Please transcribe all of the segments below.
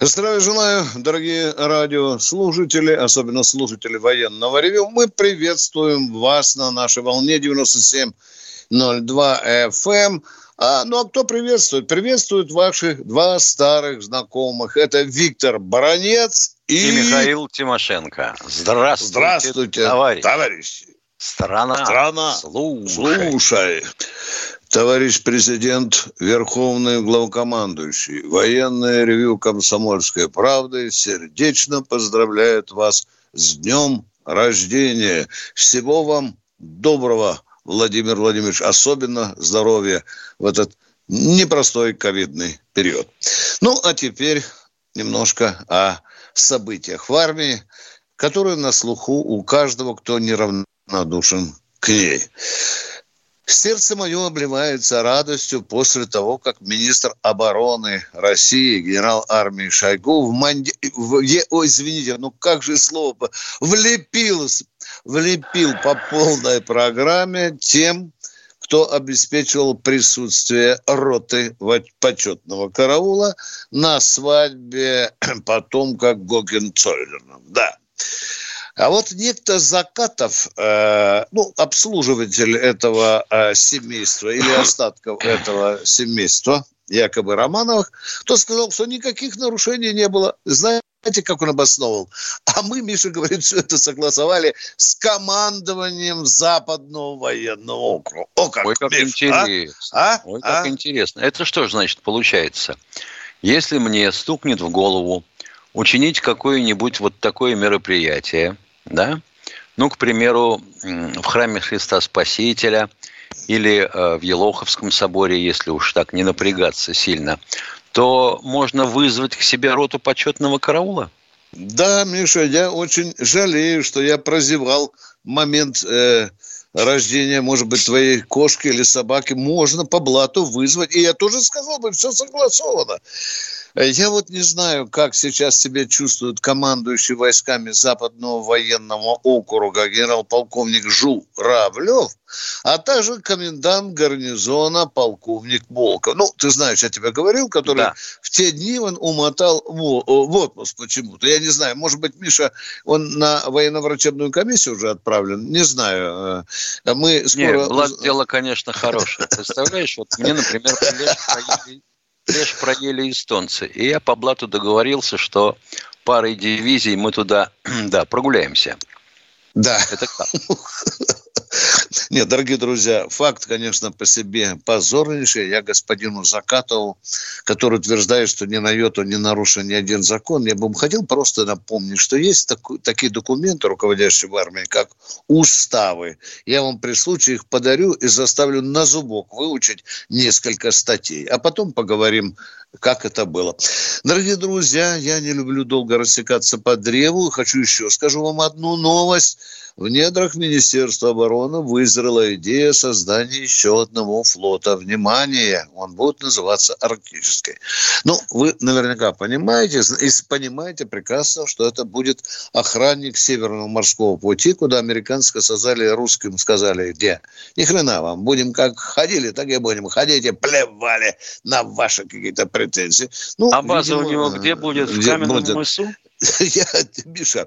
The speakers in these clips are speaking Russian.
Здравия желаю, дорогие радиослушатели, особенно слушатели военного ревю. Мы приветствуем вас на нашей волне 97.02 FM. А, ну, а кто приветствует? Приветствуют ваши два старых знакомых. Это Виктор Баранец и... И Михаил Тимошенко. Здравствуйте, Здравствуйте товарищ. товарищи. Страна, Страна, слушай. слушай. Товарищ президент, верховный главкомандующий, военное ревю «Комсомольской правды» сердечно поздравляет вас с днем рождения. Всего вам доброго, Владимир Владимирович, особенно здоровья в этот непростой ковидный период. Ну, а теперь немножко о событиях в армии, которые на слуху у каждого, кто неравнодушен к ней. Сердце мое обливается радостью после того, как министр обороны России, генерал армии Шойгу в Манди... в... Ой, извините, ну как же слово влепил, влепил по полной программе тем, кто обеспечивал присутствие роты почетного караула на свадьбе потомка Гогенцоллерна. Да. А вот некто Закатов, э, ну, обслуживатель этого э, семейства или остатков этого семейства, якобы Романовых, то сказал, что никаких нарушений не было. Знаете, как он обосновывал? А мы, Миша говорит, все это согласовали с командованием Западного военного округа. О, как, Ой, как Миш, интересно. А? Ой, А? как интересно. Это что же значит получается? Если мне стукнет в голову учинить какое-нибудь вот такое мероприятие, да, ну, к примеру, в храме Христа Спасителя или э, в Елоховском соборе, если уж так не напрягаться сильно, то можно вызвать к себе роту почетного караула. Да, Миша, я очень жалею, что я прозевал момент э, рождения, может быть, твоей кошки или собаки. Можно по блату вызвать. И я тоже сказал бы, все согласовано. Я вот не знаю, как сейчас себя чувствует командующий войсками Западного военного округа генерал-полковник Журавлев, а также комендант гарнизона полковник Волков. Ну, ты знаешь, я тебе говорил, который Да. в те дни он умотал в, в отпуск почему-то. Я не знаю, может быть, Миша, он на военно-врачебную комиссию уже отправлен? Не знаю. Э, Мы скоро... Нет, блат дело, конечно, хорошее. Представляешь, вот мне, например, плешь проели, эстонцы. И я по блату договорился, что парой дивизий мы туда, да, прогуляемся. Да. Это как? Нет, дорогие друзья, факт, конечно, по себе позорнейший. Я господину Закатову, который утверждает, что ни на йоту не нарушен ни один закон, я бы хотел просто напомнить, что есть таку- такие документы, руководящие в армии, как уставы. Я вам при случае их подарю и заставлю на зубок выучить несколько статей. А потом поговорим, как это было. Дорогие друзья, я не люблю долго рассекаться по древу. Хочу еще скажу вам одну новость. В недрах Министерства обороны вызрела идея создания еще одного флота. Внимание, он будет называться Арктический. Ну, вы наверняка понимаете, и понимаете прекрасно, что это будет охранник Северного морского пути, куда американцы сказали русским, сказали, где? Ни хрена вам, будем как ходили, так и будем ходить и плевали на ваши какие-то претензии. Ну, А база у видимо, него где будет? В где каменном будет? мысу? Я, Миша,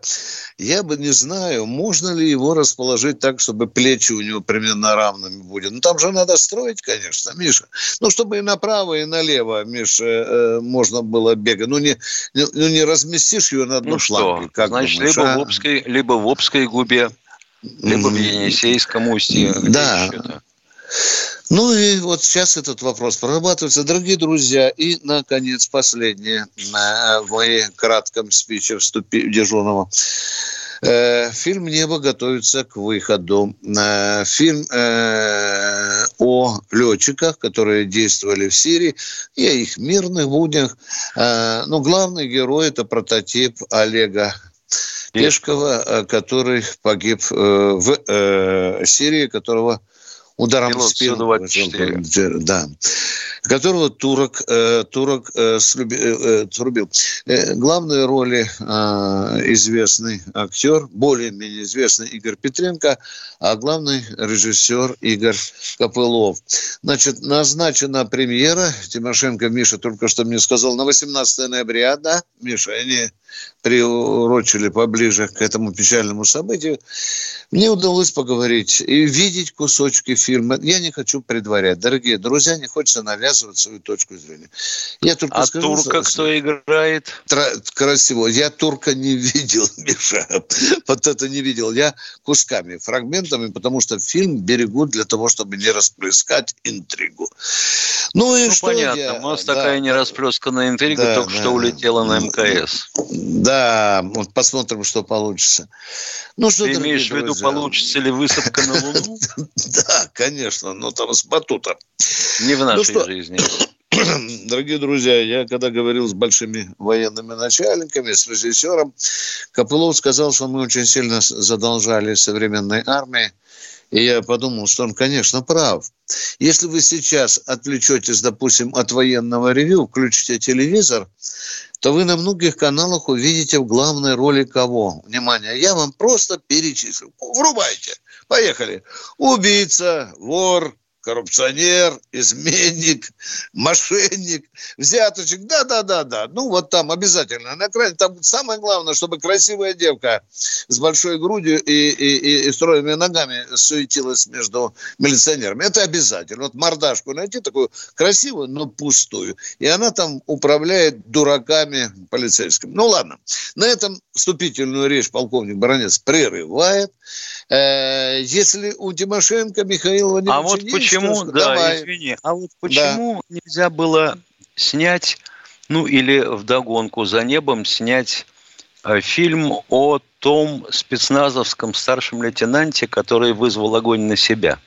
я бы не знаю, можно ли его расположить так, чтобы плечи у него примерно равными были. Ну, там же надо строить, конечно, Миша. Ну, чтобы и направо, и налево, Миша, э, можно было бегать. Ну, не, не- ну, не разместишь ее на одну Ну что, фланге. Как значит, думаешь, либо а? в, Обской, либо в Обской губе, либо в Енисейском устье. Да. Ну и вот сейчас этот вопрос прорабатывается. Дорогие друзья, и, наконец, последнее на- в моей кратком спиче вступи, дежурного. Э, Фильм «Небо» готовится к выходу. Э, Фильм э, о летчиках, которые действовали в Сирии, и о их мирных буднях. Э, Но главный герой – это прототип Олега Пешкова, который погиб в Сирии, которого ударом Пилот в спину. Да. Которого турок, э, турок э, слюби, э, срубил. Э, главной роли э, известный актер, более-менее известный Игорь Петренко, а главный режиссер Игорь Копылов. Значит, назначена премьера. Тимошенко Миша только что мне сказал на 18 ноября, да, Миша, они приурочили поближе к этому печальному событию. Мне удалось поговорить и видеть кусочки фильма. Я не хочу предварять. Дорогие друзья, не хочется навязывать свою точку зрения. Я только а скажу, турка что... кто играет? Тра- красиво. Я турка не видел, Миша. Вот это не видел. Я кусками, фрагментами, потому что фильм берегут для того, чтобы не расплескать интригу. Ну и ну, что понятно. Я... У нас да. такая не расплесканная интрига да, только да. что улетела на МКС. Да, вот посмотрим, что получится. Ну, что, Ты имеешь в виду, получится ли высадка на Луну? Да, конечно, но там с батута. Не в нашей ну жизни. Дорогие друзья, я когда говорил с большими военными начальниками, с режиссером, Копылов сказал, что мы очень сильно задолжали современной армии. И я подумал, что он, конечно, прав. Если вы сейчас отвлечетесь, допустим, от военного ревю, включите телевизор, то вы на многих каналах увидите в главной роли кого? Внимание, я вам просто перечислю. Врубайте. Поехали. Убийца, вор, коррупционер, изменник, мошенник, взяточек. Да, да, да, да. Ну, вот там обязательно на экране. Там самое главное, чтобы красивая девка с большой грудью и, и, и, и стройными ногами суетилась между милиционерами. Это обязательно. Вот мордашку найти такую красивую, но пустую. И она там управляет дураками полицейскими. Ну, ладно. На этом вступительную речь полковник Баранец прерывает. Э, если у Тимошенко Михаил Владимирович А вот почему, да, давай. извини, а вот почему да. нельзя было снять, ну или вдогонку за небом снять э, фильм о том спецназовском старшем лейтенанте, который вызвал огонь на себя?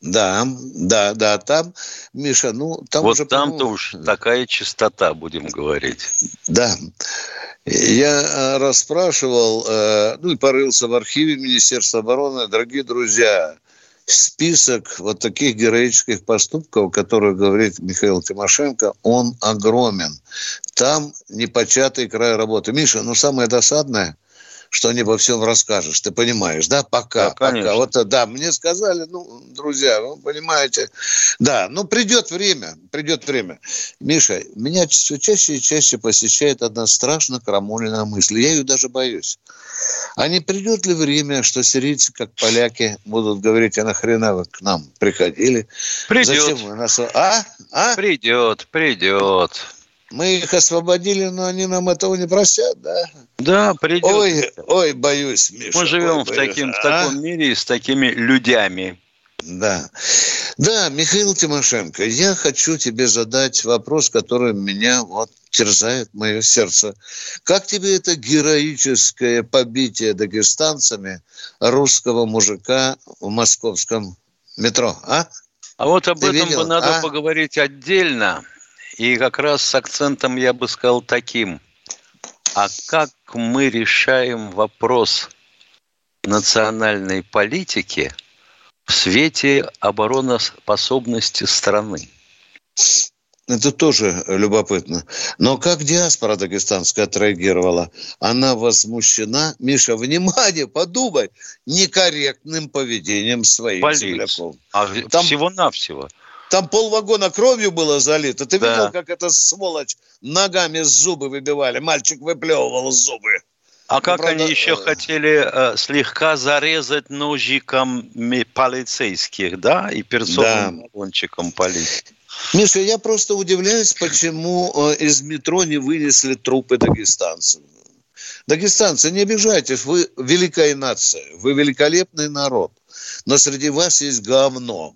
Да, да, да, там, Миша, ну, там вот уже... там-то уж такая чистота, будем говорить. Да. Я э, расспрашивал, э, ну и порылся в архиве Министерства обороны, дорогие друзья, список вот таких героических поступков, которые говорит Михаил Тимошенко, он огромен. Там непочатый край работы. Миша, ну самое досадное, что не во всем расскажешь. Ты понимаешь, да? Пока, да, пока. Вот, да, мне сказали, ну, друзья, вы понимаете. Да, ну, придет время, придет время. Миша, меня все чаще и чаще посещает одна страшно крамольная мысль. Я ее даже боюсь. А не придет ли время, что сирийцы, как поляки, будут говорить, а нахрена вы к нам приходили? Придет. Зачем вы нас... А? А? Придет, придет. Мы их освободили, но они нам этого не простят, да? Да, придет. Ой, ой, боюсь, Миша. Мы живем ой, в, таким, а? в таком мире с такими людьми. Да. Да, Михаил Тимошенко, я хочу тебе задать вопрос, который меня вот терзает мое сердце. Как тебе это героическое побитие дагестанцами русского мужика в московском метро, а? А вот об Ты этом видел? бы надо а? поговорить отдельно. И как раз с акцентом я бы сказал таким. А как мы решаем вопрос национальной политики в свете обороноспособности страны? Это тоже любопытно. Но как диаспора дагестанская отреагировала? Она возмущена, Миша, внимание, подумай, некорректным поведением своих земляков. А Там... всего-навсего. Там полвагона кровью было залито. Ты да. видел, как эта сволочь ногами зубы выбивали? Мальчик выплевывал зубы. А как правда, они еще э... хотели э, слегка зарезать ножиком полицейских, да, и персонным да. баллончиком полиции? Миша, я просто удивляюсь, почему э, из метро не вынесли трупы дагестанцев. Дагестанцы, не обижайтесь, вы великая нация, вы великолепный народ, но среди вас есть говно.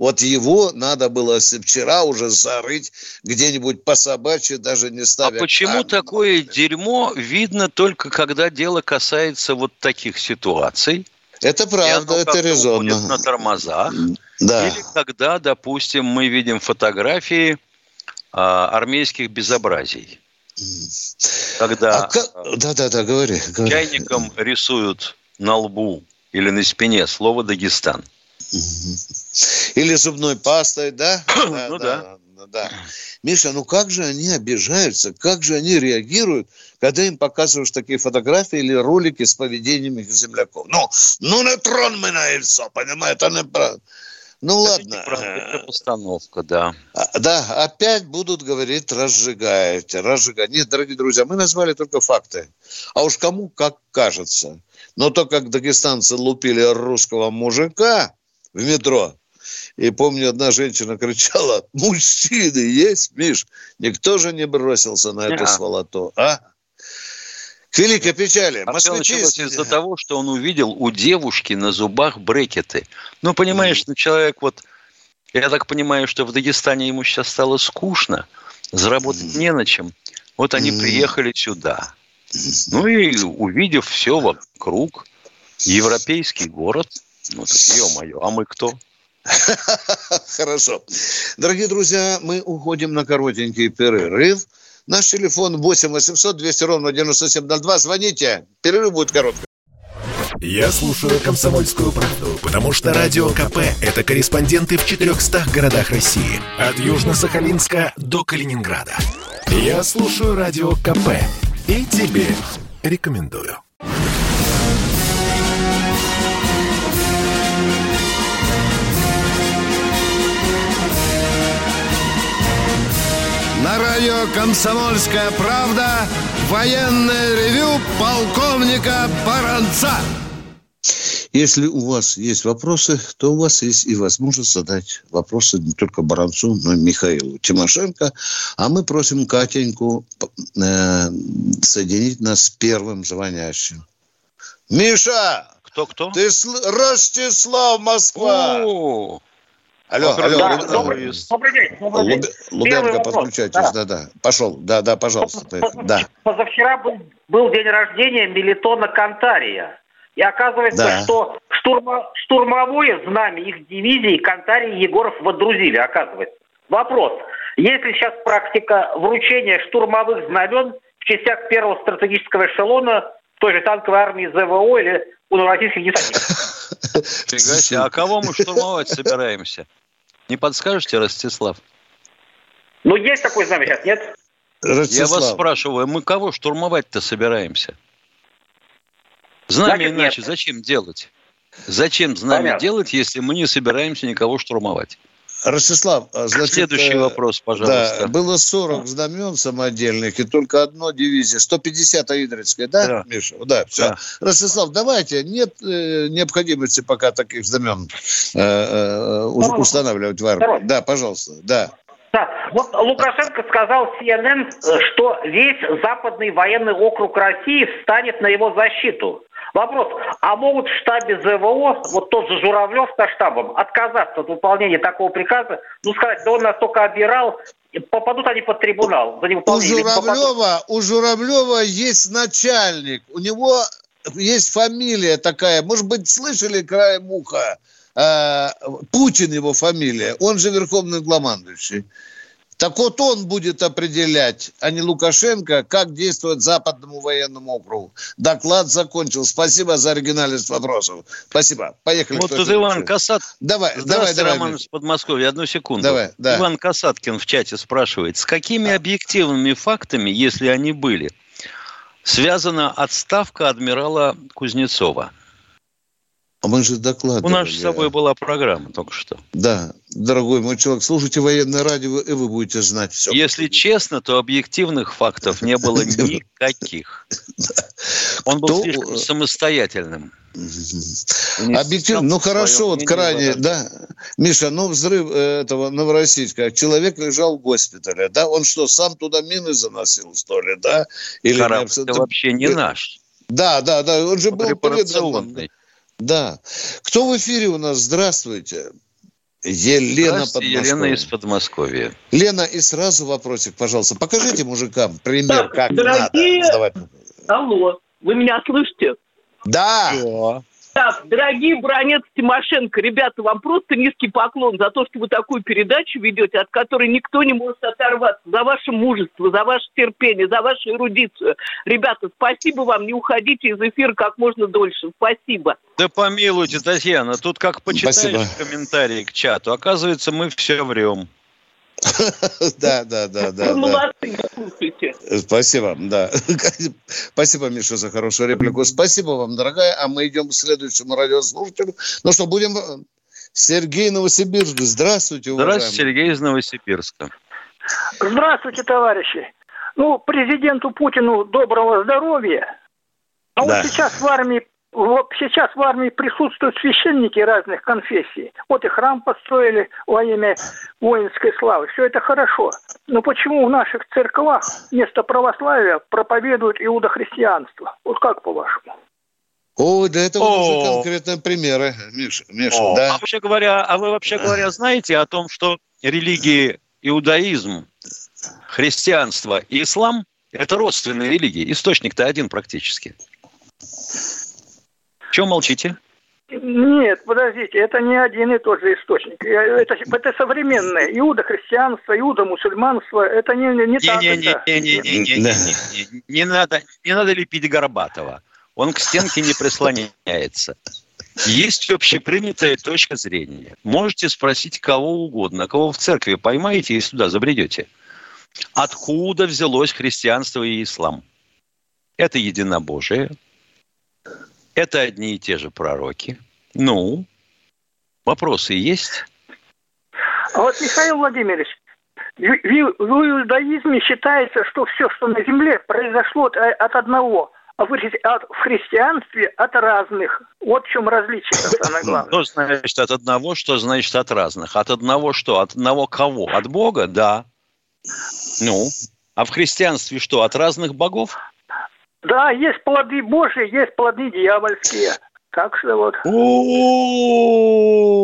Вот его надо было вчера уже зарыть где-нибудь по собачьи, даже не ставя... А почему камень. такое дерьмо видно только когда дело касается вот таких ситуаций? Это правда, это резонно. на тормозах. Да. Или когда, допустим, мы видим фотографии а, армейских безобразий. Когда А Да-да-да, говори, говори. чайником рисуют на лбу или на спине слово «Дагестан». Или зубной пастой, да? Ну да. да. Миша, ну как же они обижаются, как же они реагируют, когда им показываешь такие фотографии или ролики с поведением их земляков? Ну, ну не тронь меня и все, понимаете, это неправда. Ну ладно. Неправда, это постановка, да. А, Да, опять будут говорить, разжигаете, разжигаете. Нет, дорогие друзья, мы назвали только факты. А уж кому как кажется. Но то, как дагестанцы лупили русского мужика в метро, и помню, одна женщина кричала, мужчины есть, Миш? Никто же не бросился на эту Да. сволоту, а? К великой печали. А все началось из-за того, что он увидел у девушки на зубах брекеты. Ну, понимаешь, ну, человек вот... Я так понимаю, что в Дагестане ему сейчас стало скучно, заработать не на чем. Вот они приехали сюда. Ну и увидев все вокруг, европейский город, ну, так, ё-моё, а мы кто? Хорошо. Дорогие друзья, мы уходим на коротенький перерыв. Наш телефон 8 800 200 ровно 9702. Звоните. Перерыв будет короткий. Я слушаю «Комсомольскую правду», потому что «Радио КП» — это корреспонденты в 400 городах России. От Южно-Сахалинска до Калининграда. Я слушаю «Радио КП» и тебе рекомендую. Радио «Комсомольская правда» военное ревю полковника Баранца. Если у вас есть вопросы, то у вас есть и возможность задать вопросы не только Баранцу, но и Михаилу Тимошенко. А мы просим Катеньку э, соединить нас с первым звонящим. Миша, Кто-кто? ты сл- Ростислав, Москва. О, Алло, алло, да, Луб- добрый- Добрый день, добрый день. Луб- Лубенко, подключайтесь. Да, да. Пошел. Да, да, пожалуйста. Да. Позавчера был, был день рождения Мелитона Кантария. И оказывается, Да. что штурма, штурмовое знамя их дивизии Кантарий и Егоров водрузили, оказывается. Вопрос. Есть ли сейчас практика вручения штурмовых знамен в частях первого стратегического эшелона в той же танковой армии ЗВО или у российских десантников? фига себе. А кого мы штурмовать собираемся? Не подскажете, Ростислав? Ну, есть такое знамя сейчас, нет? Я Ростислав, вас спрашиваю, мы кого штурмовать-то собираемся? Знамя Значит, иначе нет. зачем делать? Зачем знамя Понятно. делать, если мы не собираемся никого штурмовать? Ростислав, а, значит, Следующий э, вопрос, пожалуйста. Да, было 40 знамен самодельных и только одно дивизия. 150 Идрицкая, да, Да. Миша? Да, все. Да. Ростислав, давайте, нет э, необходимости пока таких знамен э, э, у- Давай. устанавливать в армии. Да, пожалуйста, да. Да, вот Лукашенко сказал CNN, э, что весь западный военный округ России встанет на его защиту. Вопрос, а могут в штабе ЗВО, вот тот же Журавлев со штабом, отказаться от выполнения такого приказа, ну сказать, да он нас только обирал, попадут они под трибунал за У невыполнение. Попадут- Журавлева, у Журавлева есть начальник, у него есть фамилия такая, может быть, слышали краем уха, э, Путин его фамилия, он же верховный главмандующий. Так вот он будет определять, а не Лукашенко, как действовать Западному военному округу. Доклад закончил. Спасибо за оригинальность вопросов. Спасибо. Поехали. Вот тут? Иван Касат. Давай, давай, давай. Роман из Подмосковья. Одну секунду. Давай, да. Иван Касаткин в чате спрашивает, с какими объективными фактами, если они были, связана отставка адмирала Кузнецова? А мы же докладывали. У нас с собой была программа только что. Да, дорогой мой человек, слушайте военное радио, и вы будете знать все. Если честно, то объективных фактов не было никаких. Он был слишком самостоятельным. Объективно, ну хорошо, вот крайне, да. Миша, ну взрыв э, этого Новороссийска, человек лежал в госпитале, да? Он что, сам туда мины заносил, что ли, да? Или абсолютно- вообще не наш. Да, да, да, он же был передан. Да. Кто в эфире у нас? Здравствуйте. Елена Здравствуйте, Елена из Подмосковья. Подмосковья. Лена, и сразу вопросик, пожалуйста. Покажите мужикам пример, Так, как дорогие- надо сдавать. Алло, вы меня слышите? Да, Так, дорогие бронец Тимошенко, ребята, вам просто низкий поклон за то, что вы такую передачу ведете, от которой никто не может оторваться. За ваше мужество, за ваше терпение, за вашу эрудицию. Ребята, спасибо вам, не уходите из эфира как можно дольше. Спасибо. Да помилуйте, Татьяна, тут как почитаешь Спасибо. комментарии к чату, оказывается, мы все врем. Да, да, да, да. Молодцы, слушайте. Спасибо, да. Спасибо, Миша, за хорошую реплику. Спасибо вам, дорогая. А мы идем к следующему радиослушателю. Ну что, будем... Сергей Новосибирск. Здравствуйте, уважаемый. Здравствуйте, Сергей из Новосибирска. Здравствуйте, товарищи. Ну, президенту Путину доброго здоровья. А да. вот сейчас в армии Сейчас в армии присутствуют священники разных конфессий. Вот и храм построили во имя воинской славы. Все это хорошо. Но почему в наших церквах вместо православия проповедуют иудохристианство? Вот как по-вашему? О, да это вот уже конкретные примеры, Миша. Миша да? А вообще говоря, а вы вообще говоря знаете о том, что религии иудаизм, христианство и ислам – это родственные религии. Источник-то один практически. Чего молчите? Нет, подождите, это не один и тот же источник. Это, это современное. Иуда христианство, иуда мусульманство, это не, не, не так. Не, не, не, не, не, не, не, не, не, надо, не надо лепить Горбатова. Он к стенке не прислоняется. Есть общепринятая точка зрения. Можете спросить кого угодно, кого в церкви поймаете и сюда забредете. Откуда взялось христианство и ислам? Это единобожие, это одни и те же пророки. Ну, вопросы есть? А вот, Михаил Владимирович, в, иудаизме считается, что все, что на земле, произошло от, от одного, а в, христианстве от разных. Вот в чем различие, самое главное. Что значит от одного, что значит от разных? От одного что? От одного кого? От Бога? Да. Ну, а в христианстве что? От разных богов? Да, есть плоды Божьи, есть плоды дьявольские. Так что вот.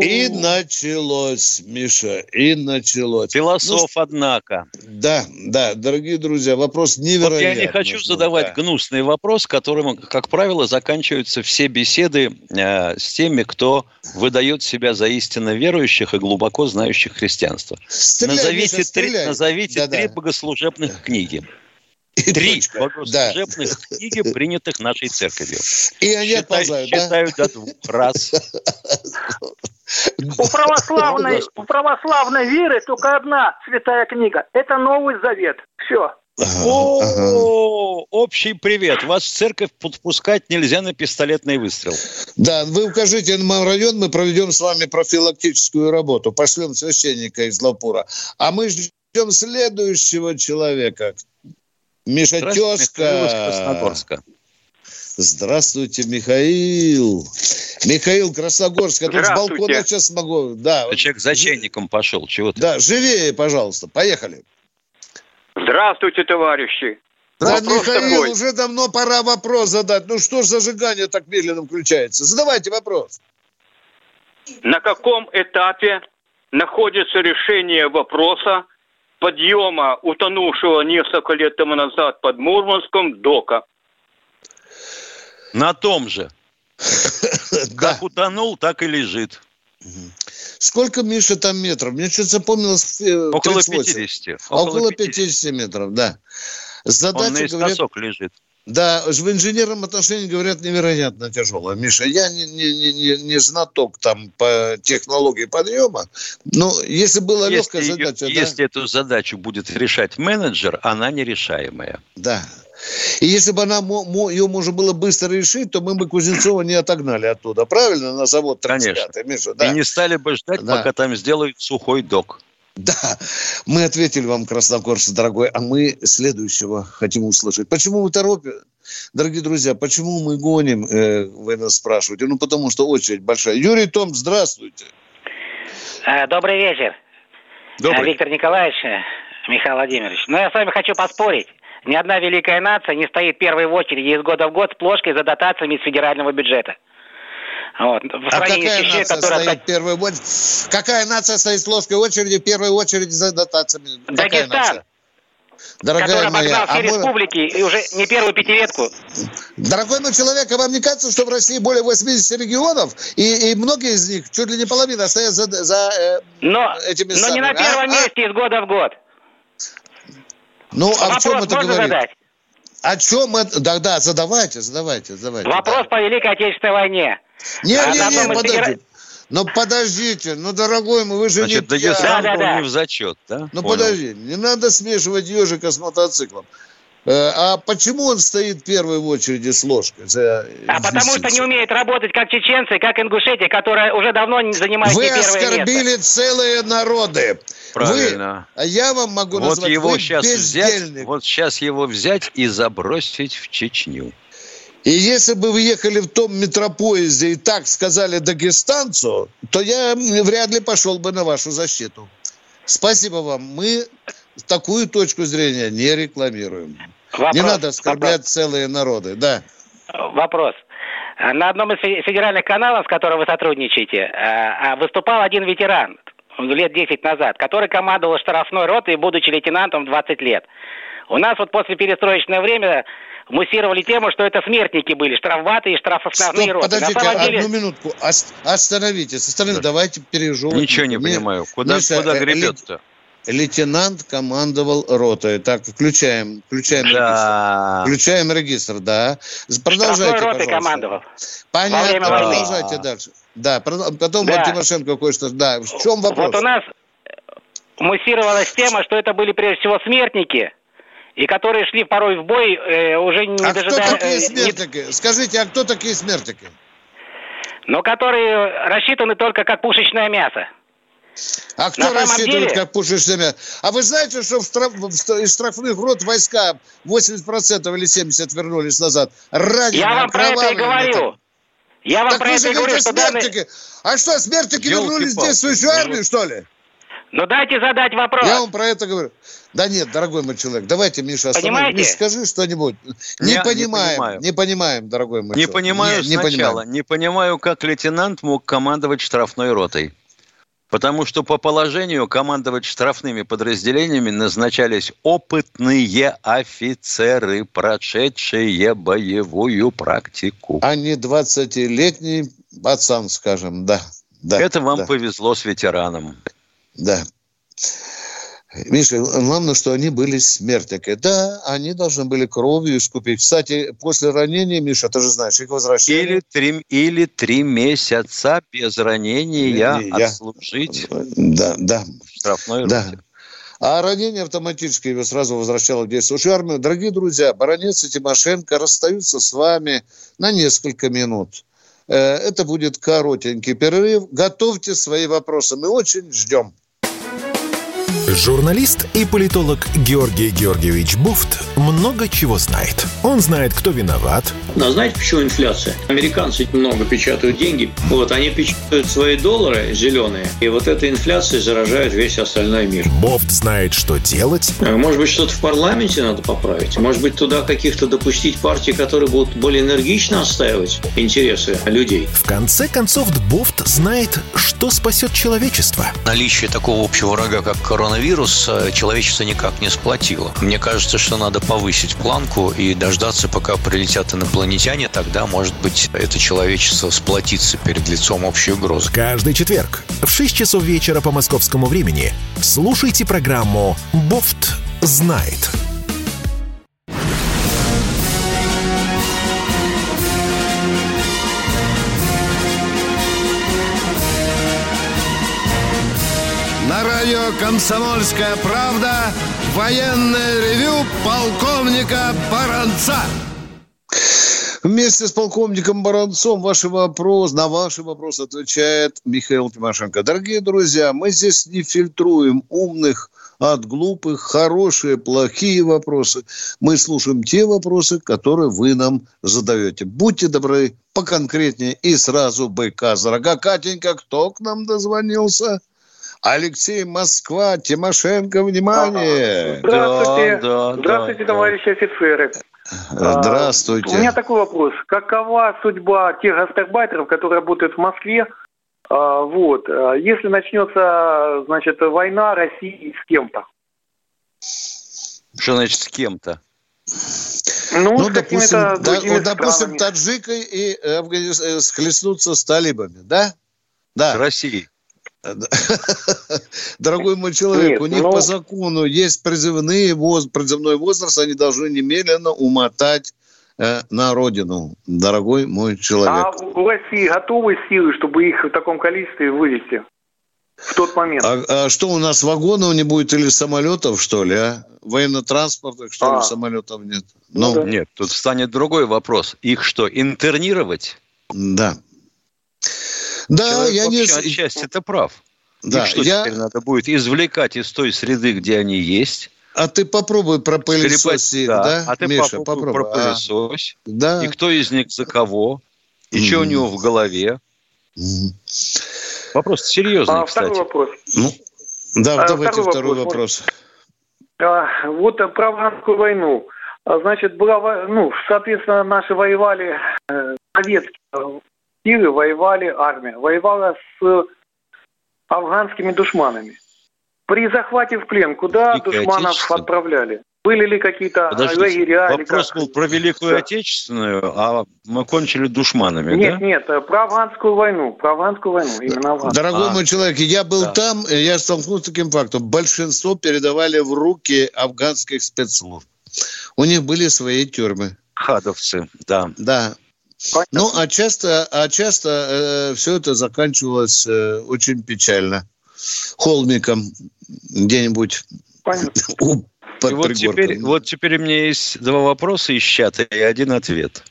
И началось, Миша, и началось. Философ, ну, однако. Да, да, дорогие друзья, вопрос невероятный. Вот я не хочу задавать да. гнусный вопрос, которым, как правило, заканчиваются все беседы э, с теми, кто выдает себя за истинно верующих и глубоко знающих христианство. Стреляй, назовите Миша, три, назовите да, три да. богослужебных книги. И Три богослужебных да. книги, принятых нашей церковью. И они Считай, отползают, Считаю да? до двух раз. У православной, у православной веры только одна святая книга. Это Новый Завет. Все. О, ага. общий привет. Вас в церковь подпускать нельзя на пистолетный выстрел. Да, вы укажите на район, мы проведем с вами профилактическую работу. Пошлем священника из Лапура. А мы ждем следующего человека. Миша Тезка. Здравствуйте, Михаил. Михаил Красногорск. Я тут с балкона сейчас могу. Да. Человек за чайником пошел. Чего ты? Да, живее, пожалуйста. Поехали. Здравствуйте, товарищи. Да, вопрос Михаил, такой. уже давно пора вопрос задать. Ну что ж зажигание так медленно включается? Задавайте вопрос. На каком этапе находится решение вопроса подъема утонувшего несколько лет тому назад под Мурманском дока. На том же. Как утонул, так и лежит. Сколько, Миша, там метров? Мне что-то запомнилось. Э, около 50. Около 50 метров, да. Задача, Он наискосок лежит. Да, в инженерном отношении, говорят, невероятно тяжело. Миша, я не, не, не, не знаток там по технологии подъема, но если была если легкая задача... Ее, да? Если эту задачу будет решать менеджер, она нерешаемая. Да. И если бы она, ее можно было быстро решить, то мы бы Кузнецова не отогнали оттуда, правильно, на завод 35 Конечно. Миша? Да. И не стали бы ждать, да. пока там сделают сухой док. Да, мы ответили вам, Красногорск, дорогой, а мы следующего хотим услышать. Почему вы торопите? Дорогие друзья, почему мы гоним, э, вы нас спрашиваете? Ну, потому что очередь большая. Юрий Том, здравствуйте. Э, добрый вечер. Добрый. Э, Виктор Николаевич, э, Михаил Владимирович. Ну, я с вами хочу поспорить. Ни одна великая нация не стоит первой в очереди из года в год с плошкой за дотациями из федерального бюджета. Вот. В а какая нация которая... стоит в первой очереди? Какая нация стоит с ложкой очереди в первой очереди за дотациями? Дагестан. Дорогая который моя, обогнал все а республики мы... и уже не первую пятилетку. Дорогой мой человек, а вам не кажется, что в России более 80 регионов, и, и многие из них, чуть ли не половина, стоят за, за э, но, этими Но самыми. не на первом а? месте а? из года в год. Ну, а Вопрос в чем это говорит? Задать? О чем это? Да, да, задавайте, задавайте, задавайте. Вопрос да. по Великой Отечественной войне. Не, а не, не, подождите. Ну подождите, ну дорогой мой, вы же Значит, не Дагестан да, да, да. не в зачет, да? Ну Понял. подожди, не надо смешивать ежика с мотоциклом. Э, а почему он стоит первой в очереди с ложкой? За а потому что не умеет работать как чеченцы, как ингушетия, которые уже давно не занимают Вы не первое оскорбили место. целые народы. Правильно. Вы, а я вам могу вот назвать, его вы сейчас взять, Вот сейчас его взять и забросить в Чечню. И если бы вы ехали в том метропоезде и так сказали дагестанцу, то я вряд ли пошел бы на вашу защиту. Спасибо вам. Мы такую точку зрения не рекламируем. Вопрос, не надо оскорблять вопрос. целые народы. Да. Вопрос. На одном из федеральных каналов, с которым вы сотрудничаете, э, а, выступал один ветеран лет 10 назад, который командовал штрафной ротой, будучи лейтенантом 20 лет. У нас вот после перестроечное время муссировали тему, что это смертники были, штрафбаты и штрафосновные роты. Подождите, деле... одну минутку. Остановитесь, остановитесь, давайте переживем. Ничего не понимаю. Куда, Миша, куда э, гребет-то? Лейтенант командовал ротой. Так, включаем, включаем да. регистр. Включаем регистр, да. Продолжайте, роты пожалуйста. командовал. Понятно, продолжайте дальше. Да, потом да. Тимошенко кое-что. Да, в чем вопрос? Вот у нас муссировалась тема, что это были прежде всего смертники, и которые шли порой в бой, э, уже не а дожидаясь... кто такие э, смертники? Не... Скажите, а кто такие смертники? Но которые рассчитаны только как пушечное мясо. А кто рассчитывает, деле... как пушечное мясо? А вы знаете, что в штраф... из штрафных рот войска 80% или 70% вернулись назад? Раненые, Я вам про это и говорю. Я вам так про это и говорю, что смертники. Данные... А что, смертники вернулись в действующую армию, что ли? Ну дайте задать вопрос. Я вам про это говорю. Да нет, дорогой мой человек, давайте, Миша, остановим. Миша, скажи что-нибудь. Не, Я понимаем, не, понимаю. не понимаем, дорогой мой не человек. Понимаю не, не понимаю Не понимаю, как лейтенант мог командовать штрафной ротой. Потому что по положению командовать штрафными подразделениями назначались опытные офицеры, прошедшие боевую практику. А не 20-летний пацан, скажем, да. да Это вам да. повезло с ветераном. Да. Миша, главное, что они были смертники. Да, они должны были кровью искупить. Кстати, после ранения, Миша, ты же знаешь, их возвращали. Или три, или три месяца без ранения я, отслужить да, да. штрафной да. А ранение автоматически его сразу возвращало в действующую армию. Дорогие друзья, Баранец и Тимошенко расстаются с вами на несколько минут. Э, это будет коротенький перерыв. Готовьте свои вопросы. Мы очень ждем. Журналист и политолог Георгий Георгиевич Буфт много чего знает. Он знает, кто виноват. Но знаете, почему инфляция? Американцы много печатают деньги. Вот, они печатают свои доллары зеленые. И вот эта инфляция заражает весь остальной мир. Бофт знает, что делать. А, может быть, что-то в парламенте надо поправить? Может быть, туда каких-то допустить партий, которые будут более энергично отстаивать интересы людей? В конце концов, Бофт знает, что спасет человечество. Наличие такого общего врага, как коронавирус э, человечество никак не сплотило. Мне кажется, что надо повысить планку и дождаться, пока прилетят инопланетяне, тогда, может быть, это человечество сплотится перед лицом общей угрозы. Каждый четверг в 6 часов вечера по московскому времени слушайте программу «Бофт знает». Радио «Комсомольская правда» военное ревю полковника Баранца. Вместе с полковником Баранцом ваши вопросы, на ваши вопросы отвечает Михаил Тимошенко. Дорогие друзья, мы здесь не фильтруем умных от глупых, хорошие, плохие вопросы. Мы слушаем те вопросы, которые вы нам задаете. Будьте добры, поконкретнее и сразу быка за рога. Катенька, кто к нам дозвонился? Алексей Москва, Тимошенко, внимание! Здравствуйте, да, да, здравствуйте, да, товарищи да. офицеры. Здравствуйте. У меня такой вопрос. Какова судьба тех гастарбайтеров, которые работают в Москве? А, вот. Если начнется, значит, война России с кем-то? Что значит с кем-то? Ну, ну допустим, да, вот, допустим, таджикой и э, схлестнуться с талибами, да? Да. С Россией. Дорогой мой человек, Нет, у них но... по закону есть призывные воз, призывной возраст, они должны немедленно умотать э, на родину, дорогой мой человек. А у России готовы силы, чтобы их в таком количестве вывести? в тот момент. А, а что у нас вагонов не будет или самолетов, что ли, а? Военно-транспортных, что а. ли, самолетов нет? Ну, ну да. Нет, тут станет другой вопрос. Их что, интернировать? Да. Да, Человек я не... отчасти ты прав. Да, Их что я... теперь надо будет извлекать из той среды, где они есть? А ты попробуй пропылесосить, да. да? А ты Миша, попробуй, попробуй. пропылесось. А. Да. И кто из них за кого? И mm. что у него в голове? Mm. Вопрос серьезный, а, кстати. Второй вопрос. Ну, да, а, давайте второй, второй вопрос. вопрос. А, вот про афганскую войну. А, значит, была, ну, соответственно, наши воевали, э, советские силы воевали, армия воевала с афганскими душманами. При захвате в плен куда Великое душманов отправляли? Были ли какие-то лагеря? Вопрос был про Великую да. Отечественную, а мы кончили душманами, Нет, да? нет, про афганскую войну, про афганскую войну, именно афганскую. Дорогой а. мой человек, я был да. там, я столкнулся с таким фактом. Большинство передавали в руки афганских спецслужб. У них были свои тюрьмы. Хадовцы, да. Да. Понятно. Ну, а часто, а часто э, все это заканчивалось э, очень печально. Холмиком где-нибудь у под вот теперь, вот теперь у меня есть два вопроса из чата и один ответ.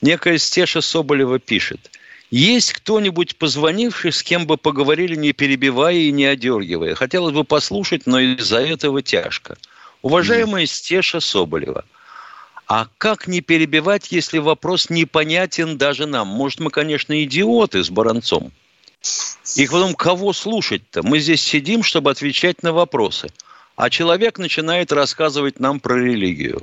Некая Стеша Соболева пишет. Есть кто-нибудь позвонивший, с кем бы поговорили, не перебивая и не одергивая? Хотелось бы послушать, но из-за этого тяжко. Уважаемая. Стеша Соболева, а как не перебивать, если вопрос непонятен даже нам? Может, мы, конечно, идиоты с Баранцом. И потом, кого слушать-то? Мы здесь сидим, чтобы отвечать на вопросы – а человек начинает рассказывать нам про религию.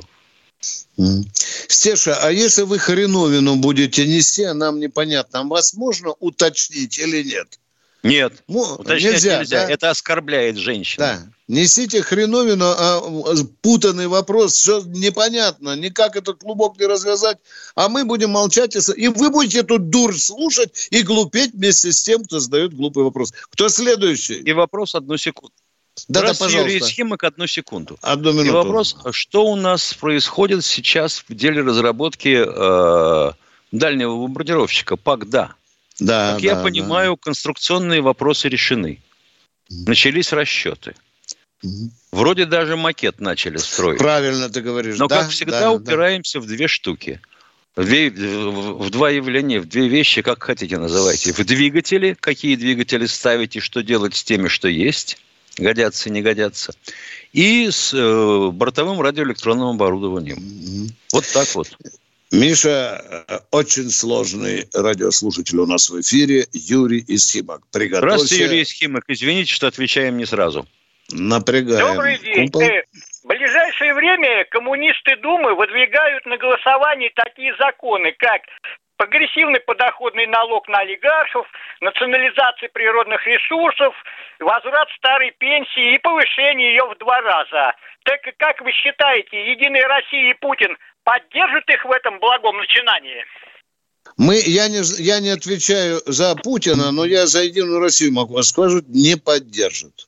Стеша, а если вы хреновину будете нести, а нам непонятно, вас можно уточнить или нет? Нет, ну, уточнять нельзя. нельзя. Да? Это оскорбляет женщину. Да. Несите хреновину, а путанный вопрос, все непонятно, никак этот клубок не развязать, а мы будем молчать, и вы будете тут дур слушать и глупеть вместе с тем, кто задает глупый вопрос. Кто следующий? И вопрос одну секунду. Да, да, пожалуйста. Юрий Схимок, одну секунду. Одну минуту. И вопрос, что у нас происходит сейчас в деле разработки э, дальнего бомбардировщика ПАК-Да? Да, как да, я понимаю, да. конструкционные вопросы решены. Начались расчеты. Вроде даже макет начали строить. Правильно ты говоришь. Но, да, как всегда, да, упираемся да. в две штуки. В, две, в два явления, в две вещи, как хотите называйте. В двигатели, какие двигатели ставить и что делать с теми, что есть годятся, не годятся, и с э, бортовым радиоэлектронным оборудованием. Mm-hmm. Вот так вот. Миша, э, очень сложный радиослушатель у нас в эфире, Юрий Исхимак. Приготовься. Здравствуйте, Юрий Исхимак. Извините, что отвечаем не сразу. Напрягаем. Добрый день. Купол... Э, в ближайшее время коммунисты Думы выдвигают на голосование такие законы, как прогрессивный подоходный налог на олигархов, национализация природных ресурсов, возврат старой пенсии и повышение ее в два раза. Так как вы считаете, Единая Россия и Путин поддержат их в этом благом начинании? Мы, я, не, я не отвечаю за Путина, но я за Единую Россию могу сказать, не поддержат.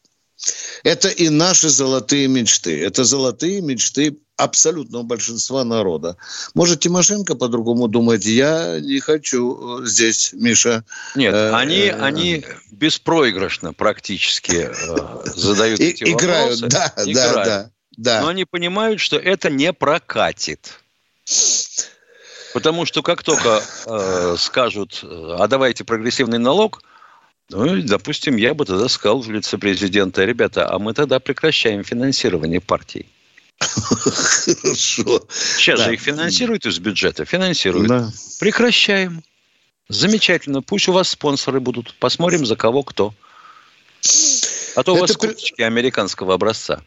Это и наши золотые мечты. Это золотые мечты абсолютного большинства народа. Может, Тимошенко по-другому думает? Я не хочу э, здесь, Миша. Нет, э, они, э, они беспроигрышно практически э, задают и, эти играют, вопросы. Да, играют, да, да, да. Но они понимают, что это не прокатит. Потому что как только э, скажут, а давайте прогрессивный налог, ну, допустим, я бы тогда сказал в лице президента, ребята, а мы тогда прекращаем финансирование партий. Хорошо. Сейчас да. же их финансируют из бюджета. Финансируют. Да. Прекращаем. Замечательно. Пусть у вас спонсоры будут. Посмотрим, за кого кто. А то у вас курточки американского образца.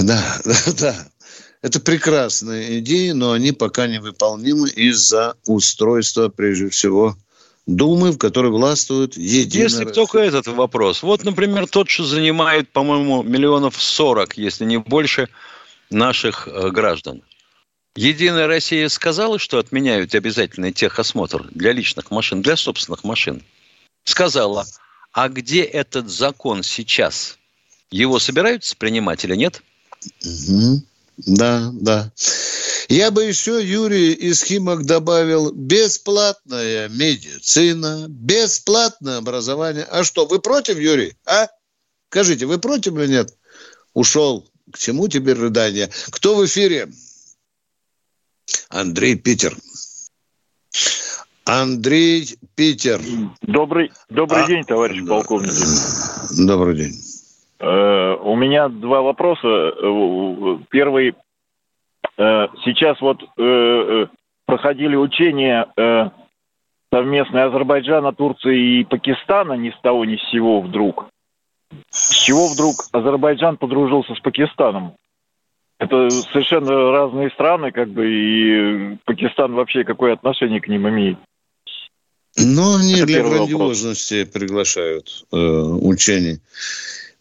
Да, да, да. Это прекрасные идеи, но они пока невыполнимы из-за устройства, прежде всего, Думы, в которой властвуют единая Если Россия. только этот вопрос. Вот, например, тот, что занимает, по-моему, миллионов сорок, если не больше, наших э, граждан. Единая Россия сказала, что отменяют обязательный техосмотр для личных машин, для собственных машин. Сказала, а где этот закон сейчас? Его собираются принимать или нет? Угу. Да, да. Я бы еще, Юрий из Химок добавил бесплатная медицина, бесплатное образование. А что, вы против, Юрий? А? Скажите, вы против или нет? Ушел. К чему теперь рыдание? Кто в эфире? Андрей Питер. Андрей Питер. Добрый, добрый а, день, товарищ полковник. Добрый день. Э, у меня два вопроса. Э, первый. Э, сейчас вот проходили учения совместные Азербайджана, Турции и Пакистана ни с того ни с сего вдруг. С чего вдруг Азербайджан подружился с Пакистаном? Это совершенно разные страны, как бы, и Пакистан вообще какое отношение к ним имеет? Ну, они Это для грандиозности вопрос. приглашают э, учений.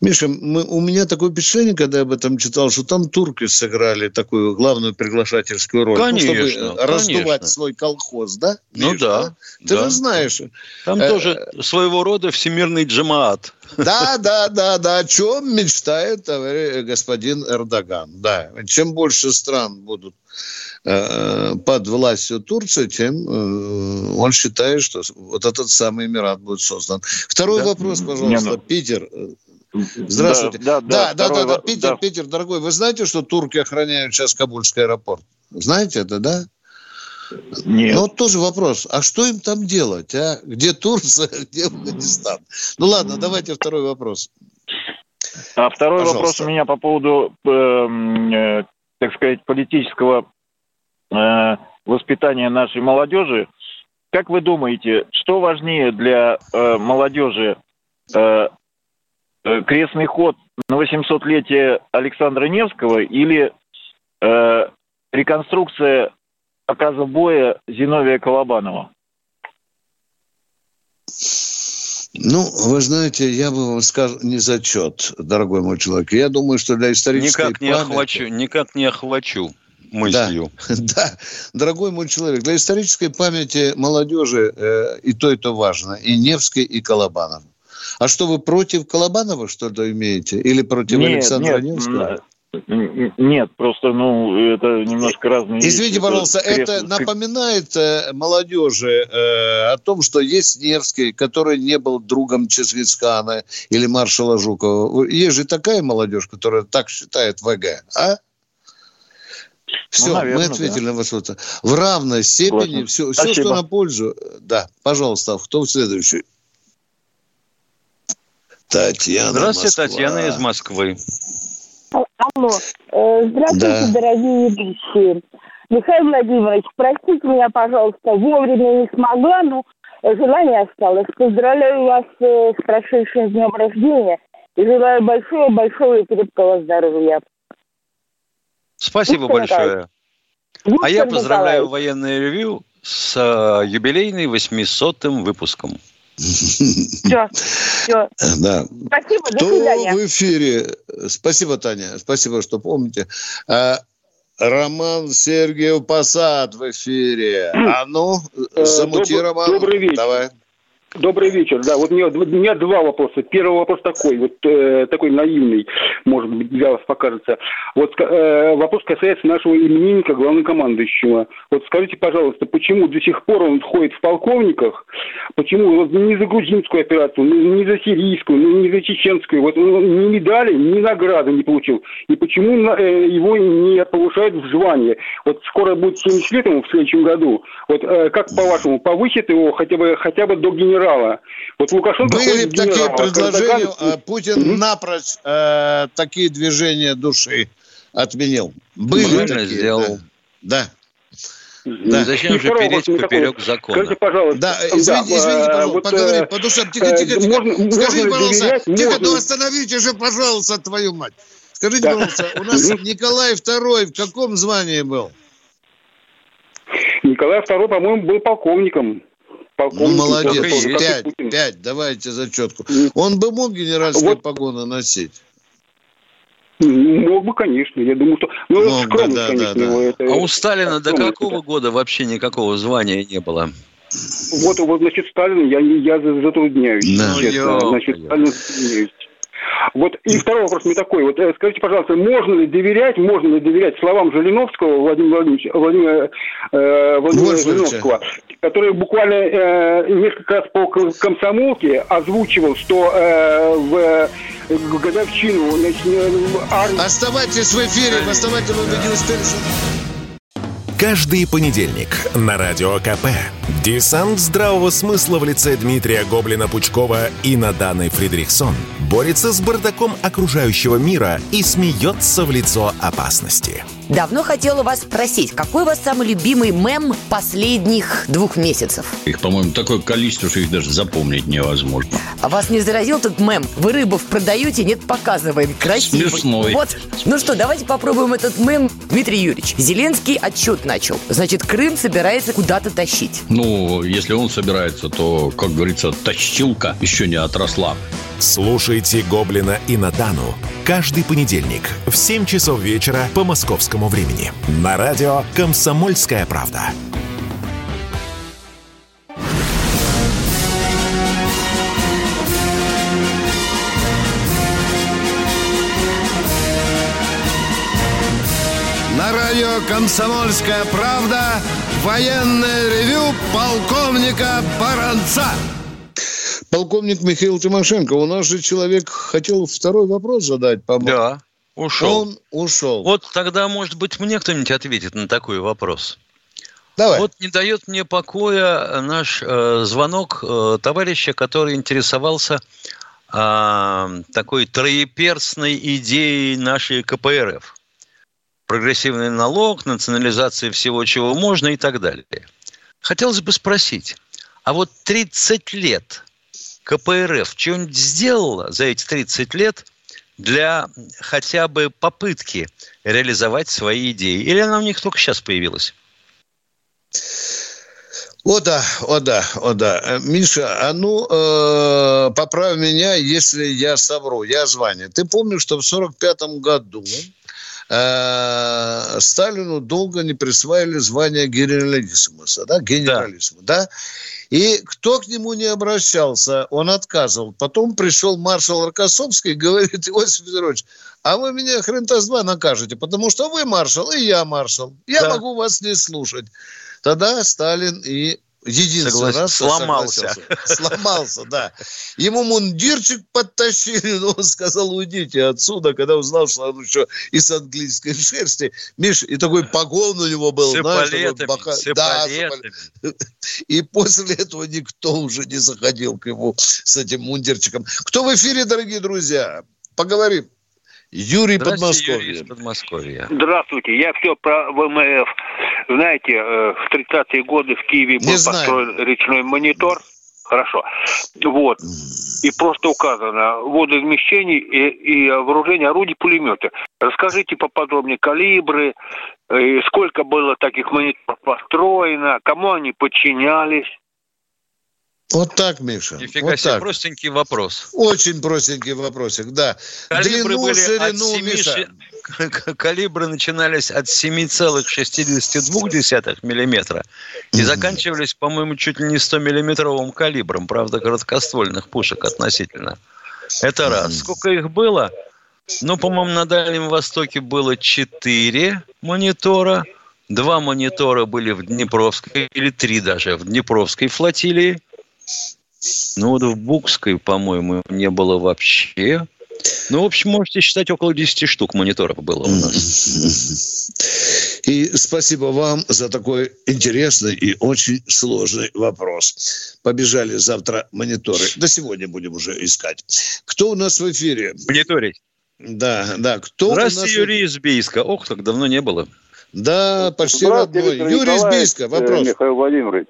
Миша, мы, у меня такое впечатление, когда я об этом читал, что там турки сыграли такую главную приглашательскую роль. Конечно, ну, чтобы раздувать конечно. свой колхоз, да? Ну Миша, да. да? Ты да. же знаешь. Там э, тоже своего рода всемирный джамаат. Да, да, да, да. О чем мечтает товарищ, господин Эрдоган? Да. Чем больше стран будут э, под властью Турции, тем э, он считает, что вот этот самый Эмират будет создан. Второй да? вопрос, пожалуйста. Не, ну... Питер, Здравствуйте. Да, да, да, да, да, да, Питер, да. Питер, дорогой, вы знаете, что турки охраняют сейчас Кабульский аэропорт? Знаете это, да? Нет. Ну, вот тоже вопрос. А что им там делать, а? Где Турция, где Афганистан? Ну, ладно, давайте второй вопрос. А второй Пожалуйста. вопрос у меня по поводу, эм, э, так сказать, политического э, воспитания нашей молодежи. Как вы думаете, что важнее для э, молодежи э, Э, крестный ход на 800-летие Александра Невского или э, реконструкция показа боя Зиновия Колобанова? Ну, вы знаете, я бы вам сказал не зачет, дорогой мой человек. Я думаю, что для исторической никак не памяти... Охвачу, никак не охвачу мыслью. Да, да, дорогой мой человек, для исторической памяти молодежи э, и то, и то важно. И Невский, и Колобанов. А что, вы против Колобанова что-то имеете? Или против нет, Александра нет, Невского? Нет, просто, ну, это немножко разные Извините, вещи. пожалуйста, это, это напоминает э, молодежи э, о том, что есть Невский, который не был другом Чингисхана или маршала Жукова. Есть же такая молодежь, которая так считает ВГ, а? Все, ну, наверное, мы ответили да. на ваш вопрос. В равной степени все, все, что на пользу. Да, пожалуйста, кто следующий? Татьяна Здравствуйте, Москва. Татьяна из Москвы. Алло. Э, здравствуйте, да. дорогие ведущие. Михаил Владимирович, простите меня, пожалуйста, вовремя не смогла, но желание осталось. Поздравляю вас э, с прошедшим днем рождения и желаю большого-большого и крепкого здоровья. Спасибо Виктор большое. Виктор а я поздравляю военное ревью с э, юбилейным 800-м выпуском. Все, все. Да. Спасибо, до свидания. в эфире? Спасибо, Таня. Спасибо, что помните. А, Роман Сергеев Посад в эфире. А ну, э, замути, Роман. Добрый вечер. Давай. Добрый вечер. Да, вот у меня, у меня два вопроса. Первый вопрос такой, вот э, такой наивный, может быть, для вас покажется. Вот э, вопрос касается нашего именинника, главнокомандующего. Вот скажите, пожалуйста, почему до сих пор он ходит в полковниках? Почему вот, не за грузинскую операцию, не за сирийскую, не за чеченскую, вот он ни медали, ни награды не получил? И почему э, его не повышают в звание? Вот скоро будет 70 лет ему в следующем году. Вот э, как по-вашему, повысит его хотя бы хотя бы до генерала? Генерала. Вот Лукашенко Были такие предложения, а Путин mm-hmm. напрочь э, такие движения души отменил. Были Правильно такие, сделал. Да. да. Да. Зачем же переть поперек закона? Скажите, пожалуйста. Да, извините, да, извините пожалуйста, вот, поговори э, по душам. Тихо, тихо, тихо. Можно, Скажите, пожалуйста, тихо, можно... ну остановите же, пожалуйста, твою мать. Скажите, да. пожалуйста, у нас Николай II в каком звании был? Николай II, по-моему, был полковником полковник. Ну, молодец, пять, пять, давайте зачетку. Он бы мог генеральские вот. погоны носить? Мог бы, конечно. Я думаю, что... Ну, Мог скромность, да, конечно, да, да. Это, а у Сталина до какого года вообще никакого звания не было? Вот, вот, значит, Сталин, я, я затрудняюсь, да. честно. Значит, Сталин затрудняюсь. Вот и второй вопрос мне такой. Вот э, скажите, пожалуйста, можно ли доверять, можно ли доверять словам Жириновского, Владимира Владимировича, Владимира, э, Владимира Жириновского, который буквально э, несколько раз по комсомолке озвучивал, что э, в в годовщину значит, армии... Оставайтесь в эфире, оставайтесь в эфире. Каждый понедельник на Радио КП. Десант здравого смысла в лице Дмитрия Гоблина-Пучкова и Наданы Фридрихсон борется с бардаком окружающего мира и смеется в лицо опасности. Давно хотела вас спросить, какой у вас самый любимый мем последних двух месяцев? Их, по-моему, такое количество, что их даже запомнить невозможно. А вас не заразил этот мем? Вы рыбов продаете, нет, показываем. Красивый. Смешной. Вот. Ну что, давайте попробуем этот мем. Дмитрий Юрьевич, Зеленский отчет начал. Значит, Крым собирается куда-то тащить. Ну, если он собирается, то, как говорится, тащилка еще не отросла. Слушайте «Гоблина» и «Натану» каждый понедельник в 7 часов вечера по московскому времени на радио «Комсомольская правда». На радио «Комсомольская правда» военное ревю полковника Баранца. Полковник Михаил Тимошенко, у нас же человек хотел второй вопрос задать. По да, ушел. Он ушел. Вот тогда, может быть, мне кто-нибудь ответит на такой вопрос. Давай. Вот не дает мне покоя наш э, звонок э, товарища, который интересовался э, такой троеперстной идеей нашей КПРФ. Прогрессивный налог, национализация всего, чего можно и так далее. Хотелось бы спросить, а вот 30 лет КПРФ что-нибудь сделала за эти 30 лет для хотя бы попытки реализовать свои идеи? Или она у них только сейчас появилась? О да, о да, о да. Э, Миша, а ну э, поправь меня, если я совру. Я звание. Ты помнишь, что в сорок пятом году э, Сталину долго не присваивали звание генералиссимуса, да, генералиссимуса, да. да? И кто к нему не обращался, он отказывал. Потом пришел маршал Рокоссовский и говорит, Иосиф Петрович, а вы меня хрен-то с два накажете, потому что вы маршал, и я маршал. Я да. могу вас не слушать. Тогда Сталин и единственный Согласен. раз сломался. Сломался, да. Ему мундирчик подтащили, но он сказал, уйдите отсюда, когда узнал, что он еще из английской шерсти. Миш, и такой погон у него был. С знаешь, такой бока... да, И после этого никто уже не заходил к ему с этим мундирчиком. Кто в эфире, дорогие друзья? Поговорим. Юрий Подмосковье. Юрий Подмосковья. Здравствуйте, я все про ВМФ. Знаете, э, в 30-е годы в Киеве был построен речной монитор. Хорошо. Вот. И просто указано водоизмещение и, и вооружение орудий, пулеметы. Расскажите поподробнее калибры, э, сколько было таких мониторов построено, кому они подчинялись. Вот так, Миша. Нифига вот себе, так. простенький вопрос. Очень простенький вопросик, да. Калибры Длину, были ширину, от 7, Миша. Калибры начинались от 7,62 миллиметра и заканчивались, по-моему, чуть ли не 100-миллиметровым калибром, правда, короткоствольных пушек относительно. Это раз. Сколько их было? Ну, по-моему, на Дальнем Востоке было 4 монитора. Два монитора были в Днепровской, или три даже, в Днепровской флотилии. Ну, вот в Букской, по-моему, не было вообще. Ну, в общем, можете считать, около 10 штук мониторов было у нас. И спасибо вам за такой интересный и очень сложный вопрос. Побежали завтра мониторы. Да сегодня будем уже искать. Кто у нас в эфире? Мониторить. Да, да. Кто Здравствуйте, у нас... Юрий из Бийска. Ох, так давно не было. Да, почти родной. Юрий из Бийска, вопрос. Михаил Владимирович.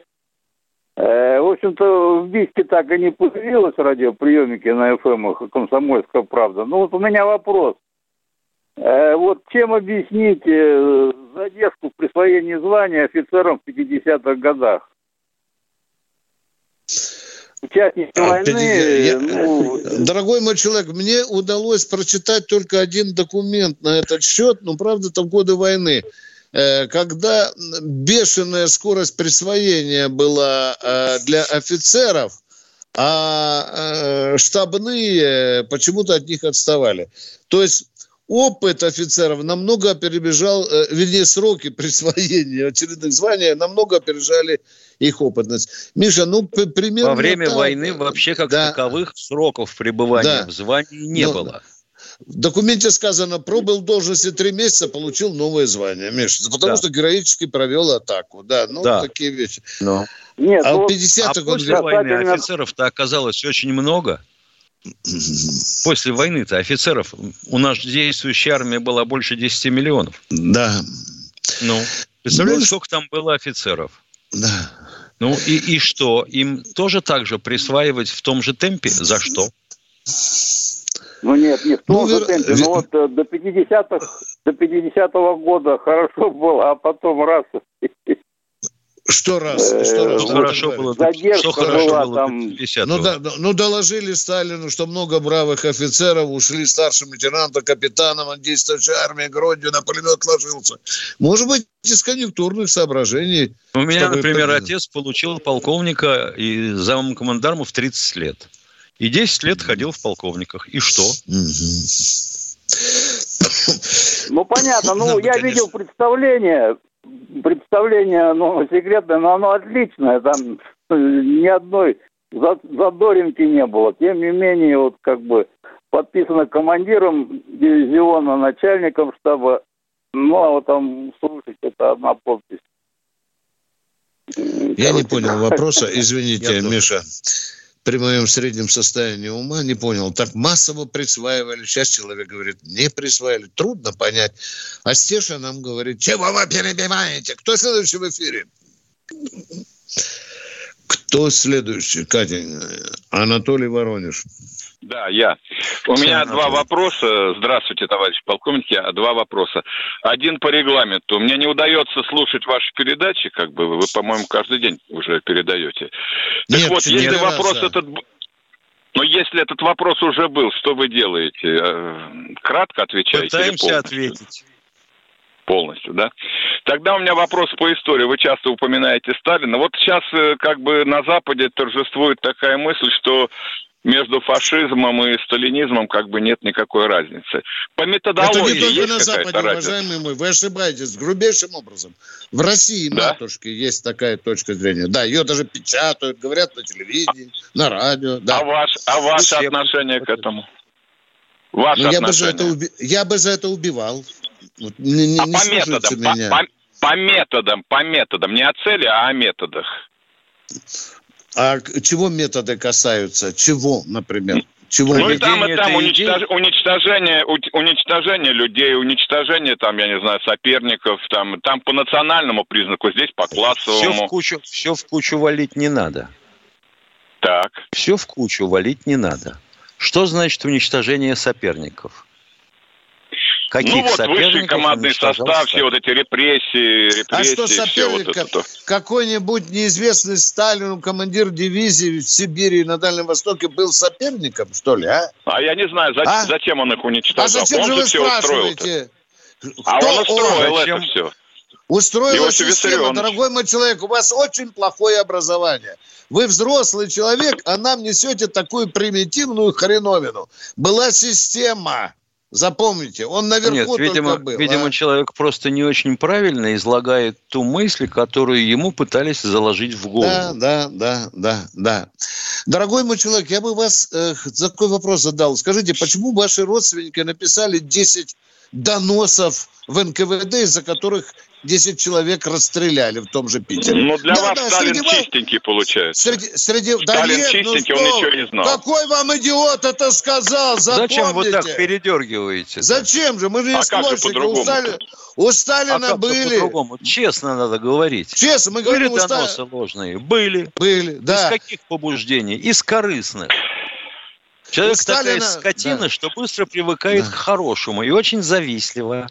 Э, в общем-то, в Бийске так и не появилось радиоприемники на ФМ «Комсомольская правда». Ну вот у меня вопрос. Э, вот чем объяснить э, задержку в присвоении звания офицерам в 50-х годах? участники а, войны. Я, ну... Дорогой мой человек, мне удалось прочитать только один документ на этот счет, но правда там годы войны когда бешеная скорость присвоения была э, для офицеров, а э, штабные почему-то от них отставали. То есть опыт офицеров намного опережал, э, вернее, сроки присвоения очередных званий намного опережали их опытность. Миша, ну, примерно... Во время так. войны вообще как да. таковых сроков пребывания да. в звании не Но... было. В документе сказано, пробыл в должности три месяца, получил новое звание, Миша, потому да. что героически провел атаку. Да, ну, да. такие вещи. Но. Нет, а ну, 50 а после войны офицеров-то оказалось очень много. После войны-то офицеров у нас действующей армии было больше 10 миллионов. Да. Ну, представляете, ну, сколько там было офицеров? Да. Ну и, и что? Им тоже так же присваивать в том же темпе? За что? Ну нет, не в том ну, же темпе. Вер... Ну вот э, до 50-х, до 50-го года хорошо было, а потом раз что раз? Что, раз, что хорошо было? Что хорошо была, было там... ну, да, ну, доложили Сталину, что много бравых офицеров ушли старшим лейтенантом, капитаном, он действующей армии, грудью на пулемет ложился. Может быть, из конъюнктурных соображений. У меня, например, это... отец получил полковника и замом командарма в 30 лет. И 10 лет ходил в полковниках. И что? Ну, понятно. Ну, я видел представление представление, ну, секретное, но оно отличное. Там ни одной задоринки не было. Тем не менее, вот как бы подписано командиром дивизиона, начальником штаба. Ну, а вот там, слушайте, это одна подпись. Я Короче, не понял вопроса, извините, Миша при моем среднем состоянии ума не понял. Так массово присваивали. Сейчас человек говорит, не присваивали. Трудно понять. А Стеша нам говорит, чего вы перебиваете? Кто следующий в эфире? Кто следующий, Катя? Анатолий Воронеж. Да, я. У Все меня два вопроса. Здравствуйте, товарищ полковник. Я два вопроса. Один по регламенту. Мне не удается слушать ваши передачи, как бы вы, по-моему, каждый день уже передаете. Так Нет, вот, если вопрос раза. этот... Но если этот вопрос уже был, что вы делаете? Э, кратко отвечаете? Пытаемся ответить полностью, да? Тогда у меня вопрос по истории. Вы часто упоминаете Сталина. Вот сейчас э, как бы на Западе торжествует такая мысль, что между фашизмом и сталинизмом как бы нет никакой разницы. По методологии Это не только на Западе, уважаемый мой, вы ошибаетесь грубейшим образом. В России, да? матушки, есть такая точка зрения. Да, ее даже печатают, говорят на телевидении, на радио. Да. А, ваш, а ваше Зачем? отношение к этому? Ваше ну, я, бы за это уби... я бы за это убивал. Вот, не, не, а по методам, меня. По, по, по методам, по методам, не о цели, а о методах. А чего методы касаются? Чего, например? Чего? Ну и там, и там уничтож... уничтожение, уничтожение людей, уничтожение там, я не знаю, соперников, там, там по национальному признаку, здесь по классовому. Все в кучу, все в кучу валить не надо. Так. Все в кучу валить не надо. Что значит уничтожение соперников? Каких ну вот высший командный состав, все вот эти репрессии, репрессии. А что соперник, вот какой-нибудь неизвестный Сталину командир дивизии в Сибири и на Дальнем Востоке был соперником, что ли, а? А я не знаю, зачем, а? зачем он их уничтожал. А зачем он же вы спрашиваете? А он устроил он? это все. Устроила система. Дорогой мой человек, у вас очень плохое образование. Вы взрослый человек, а нам несете такую примитивную хреновину. Была система. Запомните, он наверху Нет, видимо, только был. Видимо, а? человек просто не очень правильно излагает ту мысль, которую ему пытались заложить в голову. Да, да, да, да, да. Дорогой мой человек, я бы вас э, такой вопрос задал. Скажите, почему ваши родственники написали 10 доносов в НКВД, из-за которых 10 человек расстреляли в том же Питере. Ну, для да, вас да, Сталин среди чистенький получается. Среди, среди... Сталин да нет, чистенький, ну, он ничего не знал. Какой вам идиот это сказал? Запомните. Зачем вы так передергиваете? Зачем же? Мы же не а склонники. У, Стали... у Сталина а были... по-другому? Честно надо говорить. Честно, мы говорим... Были доносы Стали... ложные? Были. Были, да. Из каких побуждений? Из корыстных. Человек Сталина... такая скотина, да. что быстро привыкает да. к хорошему и очень завистливо.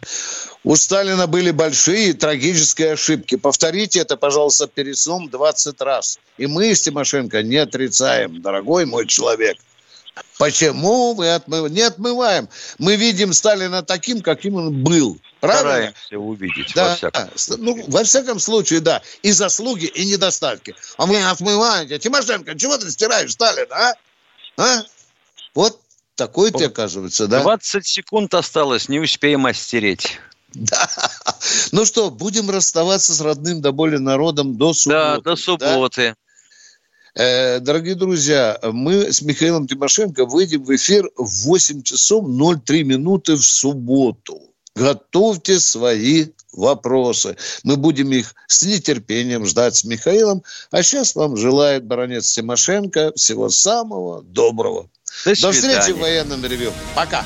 У Сталина были большие трагические ошибки. Повторите это, пожалуйста, перед сном 20 раз. И мы с Тимошенко не отрицаем, дорогой мой человек. Почему мы отмыв... не отмываем? Мы видим Сталина таким, каким он был. Правильно? Стараемся увидеть, да, во всяком случае. Ну, во всяком случае, да. И заслуги, и недостатки. А мы отмываем. Тимошенко, чего ты стираешь Сталина, а? А? Вот такой ты, оказывается, да? 20 секунд осталось, не успеем остереть. Да. Ну что, будем расставаться с родным до боли народом до субботы. Да, до субботы. Да? Э, дорогие друзья, мы с Михаилом Тимошенко выйдем в эфир в 8 часов 03 минуты в субботу. Готовьте свои вопросы. Мы будем их с нетерпением ждать с Михаилом. А сейчас вам желает баронец Тимошенко всего самого доброго. До, До встречи в военном ревю. Пока.